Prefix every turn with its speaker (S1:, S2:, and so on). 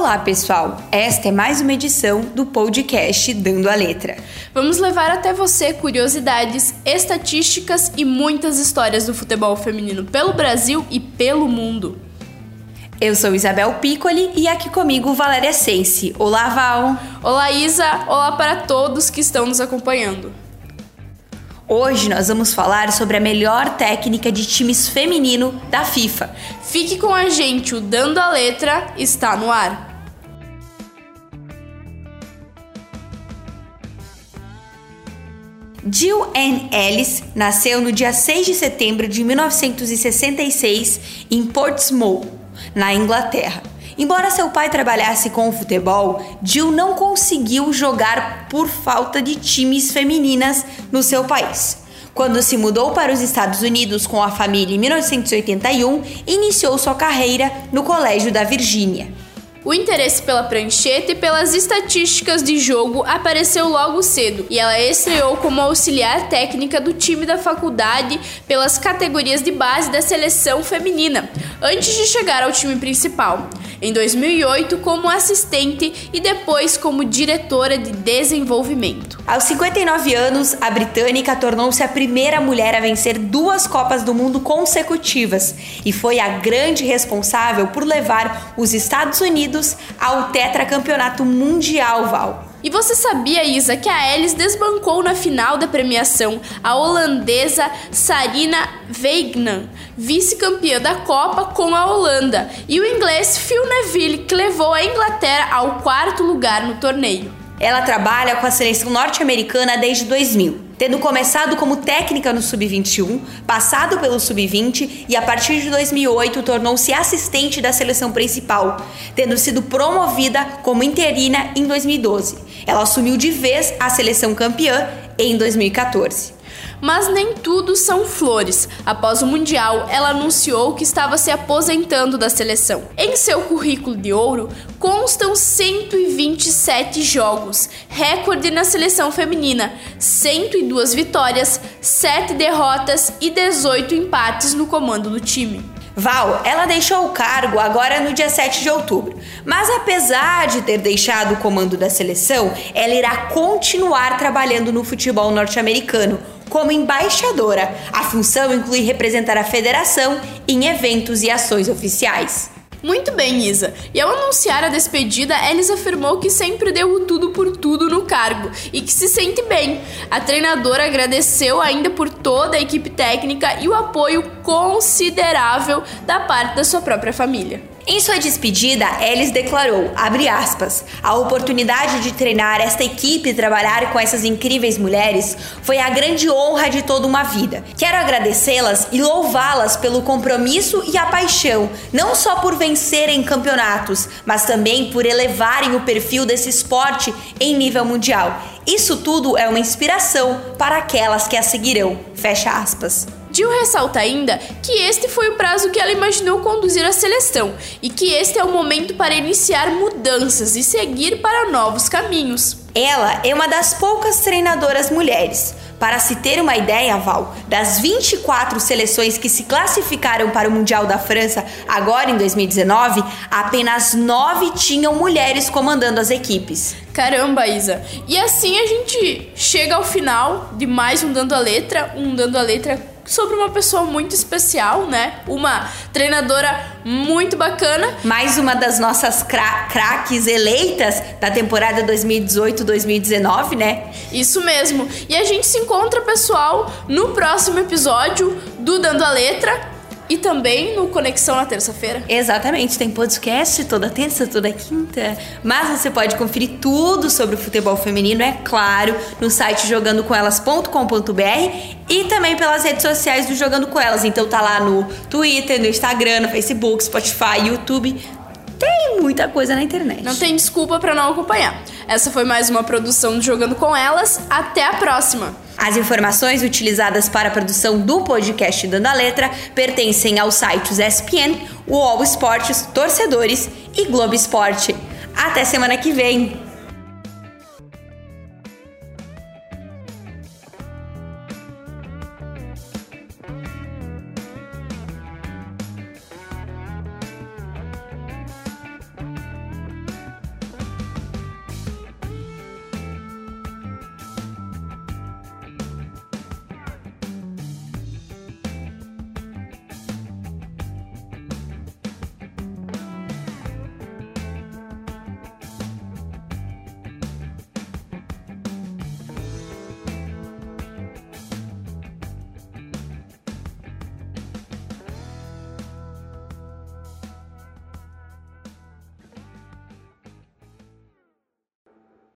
S1: Olá, pessoal! Esta é mais uma edição do podcast Dando a Letra.
S2: Vamos levar até você curiosidades, estatísticas e muitas histórias do futebol feminino pelo Brasil e pelo mundo.
S1: Eu sou Isabel Piccoli e aqui comigo Valéria Sense. Olá, Val!
S2: Olá, Isa! Olá para todos que estão nos acompanhando.
S1: Hoje nós vamos falar sobre a melhor técnica de times feminino da FIFA.
S2: Fique com a gente, o Dando a Letra está no ar.
S1: Jill Ann Ellis nasceu no dia 6 de setembro de 1966 em Portsmouth, na Inglaterra. Embora seu pai trabalhasse com o futebol, Jill não conseguiu jogar por falta de times femininas no seu país. Quando se mudou para os Estados Unidos com a família em 1981, iniciou sua carreira no Colégio da Virgínia.
S2: O interesse pela prancheta e pelas estatísticas de jogo apareceu logo cedo e ela estreou como auxiliar técnica do time da faculdade pelas categorias de base da seleção feminina, antes de chegar ao time principal. Em 2008, como assistente e depois como diretora de desenvolvimento.
S1: Aos 59 anos, a britânica tornou-se a primeira mulher a vencer duas Copas do Mundo consecutivas e foi a grande responsável por levar os Estados Unidos ao tetracampeonato mundial, Val.
S2: E você sabia, Isa, que a Ellis desbancou na final da premiação a holandesa Sarina Weignan, vice-campeã da Copa com a Holanda, e o inglês Phil Neville, que levou a Inglaterra ao quarto lugar no torneio.
S1: Ela trabalha com a seleção norte-americana desde 2000, tendo começado como técnica no sub-21, passado pelo sub-20 e a partir de 2008 tornou-se assistente da seleção principal, tendo sido promovida como interina em 2012. Ela assumiu de vez a seleção campeã em 2014.
S2: Mas nem tudo são flores. Após o Mundial, ela anunciou que estava se aposentando da seleção. Em seu currículo de ouro constam 127 jogos, recorde na seleção feminina, 102 vitórias, 7 derrotas e 18 empates no comando do time.
S1: Val, ela deixou o cargo agora no dia 7 de outubro. Mas apesar de ter deixado o comando da seleção, ela irá continuar trabalhando no futebol norte-americano como embaixadora. A função inclui representar a federação em eventos e ações oficiais.
S2: Muito bem, Isa. E ao anunciar a despedida, Ellis afirmou que sempre deu tudo por tudo no cargo e que se sente bem. A treinadora agradeceu ainda por toda a equipe técnica e o apoio considerável da parte da sua própria família.
S1: Em sua despedida, Ellis declarou, aspas, a oportunidade de treinar esta equipe e trabalhar com essas incríveis mulheres foi a grande honra de toda uma vida. Quero agradecê-las e louvá-las pelo compromisso e a paixão, não só por vencerem campeonatos, mas também por elevarem o perfil desse esporte em nível mundial. Isso tudo é uma inspiração para aquelas que a seguirão. Fecha aspas.
S2: Jill ressalta ainda que este foi o prazo que ela imaginou conduzir a seleção e que este é o momento para iniciar mudanças e seguir para novos caminhos.
S1: Ela é uma das poucas treinadoras mulheres. Para se ter uma ideia, Val, das 24 seleções que se classificaram para o Mundial da França agora em 2019, apenas 9 tinham mulheres comandando as equipes.
S2: Caramba, Isa! E assim a gente chega ao final de mais um Dando a Letra, um Dando a Letra sobre uma pessoa muito especial, né? Uma treinadora muito bacana.
S1: Mais uma das nossas craques eleitas da temporada 2018-2019, né?
S2: Isso mesmo. E a gente se encontra, pessoal, no próximo episódio do Dando a Letra. E também no Conexão na terça-feira.
S1: Exatamente, tem podcast toda terça, toda quinta. Mas você pode conferir tudo sobre o futebol feminino, é claro, no site jogandocomelas.com.br e também pelas redes sociais do Jogando com Elas. Então tá lá no Twitter, no Instagram, no Facebook, Spotify, YouTube. Tem muita coisa na internet.
S2: Não tem desculpa para não acompanhar. Essa foi mais uma produção do Jogando com Elas. Até a próxima!
S1: As informações utilizadas para a produção do podcast Dando a Letra pertencem aos sites ESPN, UOL Esportes, Torcedores e Globo Esporte. Até semana que vem!